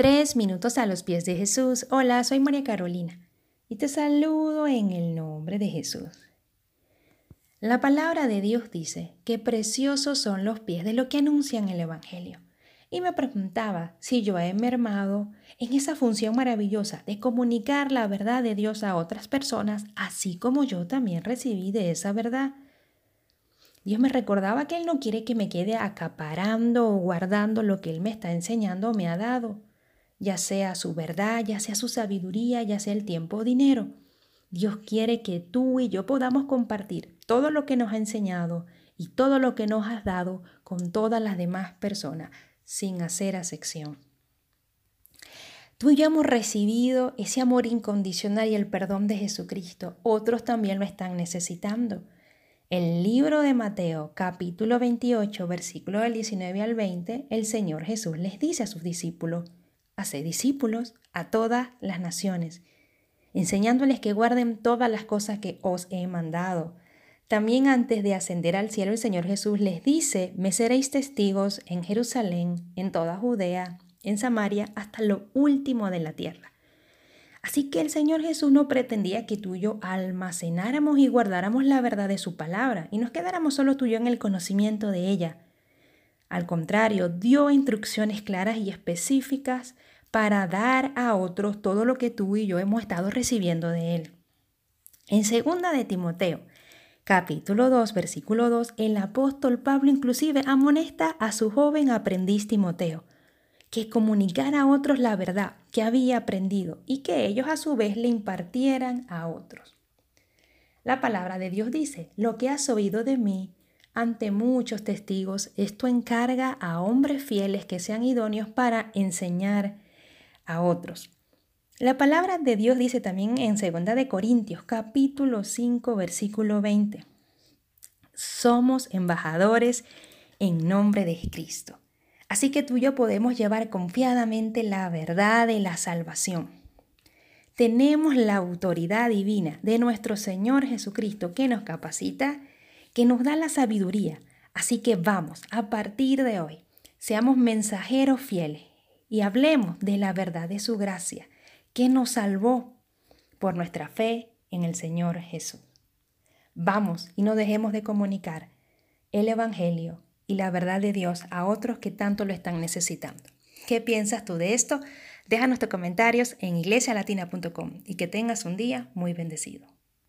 Tres minutos a los pies de Jesús. Hola, soy María Carolina y te saludo en el nombre de Jesús. La palabra de Dios dice que preciosos son los pies de lo que anuncian el Evangelio. Y me preguntaba si yo he mermado en esa función maravillosa de comunicar la verdad de Dios a otras personas, así como yo también recibí de esa verdad. Dios me recordaba que Él no quiere que me quede acaparando o guardando lo que Él me está enseñando o me ha dado ya sea su verdad, ya sea su sabiduría, ya sea el tiempo o dinero. Dios quiere que tú y yo podamos compartir todo lo que nos ha enseñado y todo lo que nos has dado con todas las demás personas, sin hacer acepción. Tú y yo hemos recibido ese amor incondicional y el perdón de Jesucristo. Otros también lo están necesitando. El libro de Mateo, capítulo 28, versículo del 19 al 20, el Señor Jesús les dice a sus discípulos, hace discípulos a todas las naciones, enseñándoles que guarden todas las cosas que os he mandado. También antes de ascender al cielo el Señor Jesús les dice, me seréis testigos en Jerusalén, en toda Judea, en Samaria, hasta lo último de la tierra. Así que el Señor Jesús no pretendía que tú y yo almacenáramos y guardáramos la verdad de su palabra y nos quedáramos solo tú y yo en el conocimiento de ella. Al contrario, dio instrucciones claras y específicas para dar a otros todo lo que tú y yo hemos estado recibiendo de Él. En segunda de Timoteo, capítulo 2, versículo 2, el apóstol Pablo inclusive amonesta a su joven aprendiz Timoteo que comunicara a otros la verdad que había aprendido y que ellos a su vez le impartieran a otros. La palabra de Dios dice, lo que has oído de mí ante muchos testigos, esto encarga a hombres fieles que sean idóneos para enseñar a otros. La palabra de Dios dice también en 2 de Corintios, capítulo 5, versículo 20. Somos embajadores en nombre de Cristo. Así que tú y yo podemos llevar confiadamente la verdad de la salvación. Tenemos la autoridad divina de nuestro Señor Jesucristo que nos capacita que nos da la sabiduría. Así que vamos, a partir de hoy, seamos mensajeros fieles y hablemos de la verdad de su gracia, que nos salvó por nuestra fe en el Señor Jesús. Vamos y no dejemos de comunicar el Evangelio y la verdad de Dios a otros que tanto lo están necesitando. ¿Qué piensas tú de esto? Déjanos tus comentarios en iglesialatina.com y que tengas un día muy bendecido.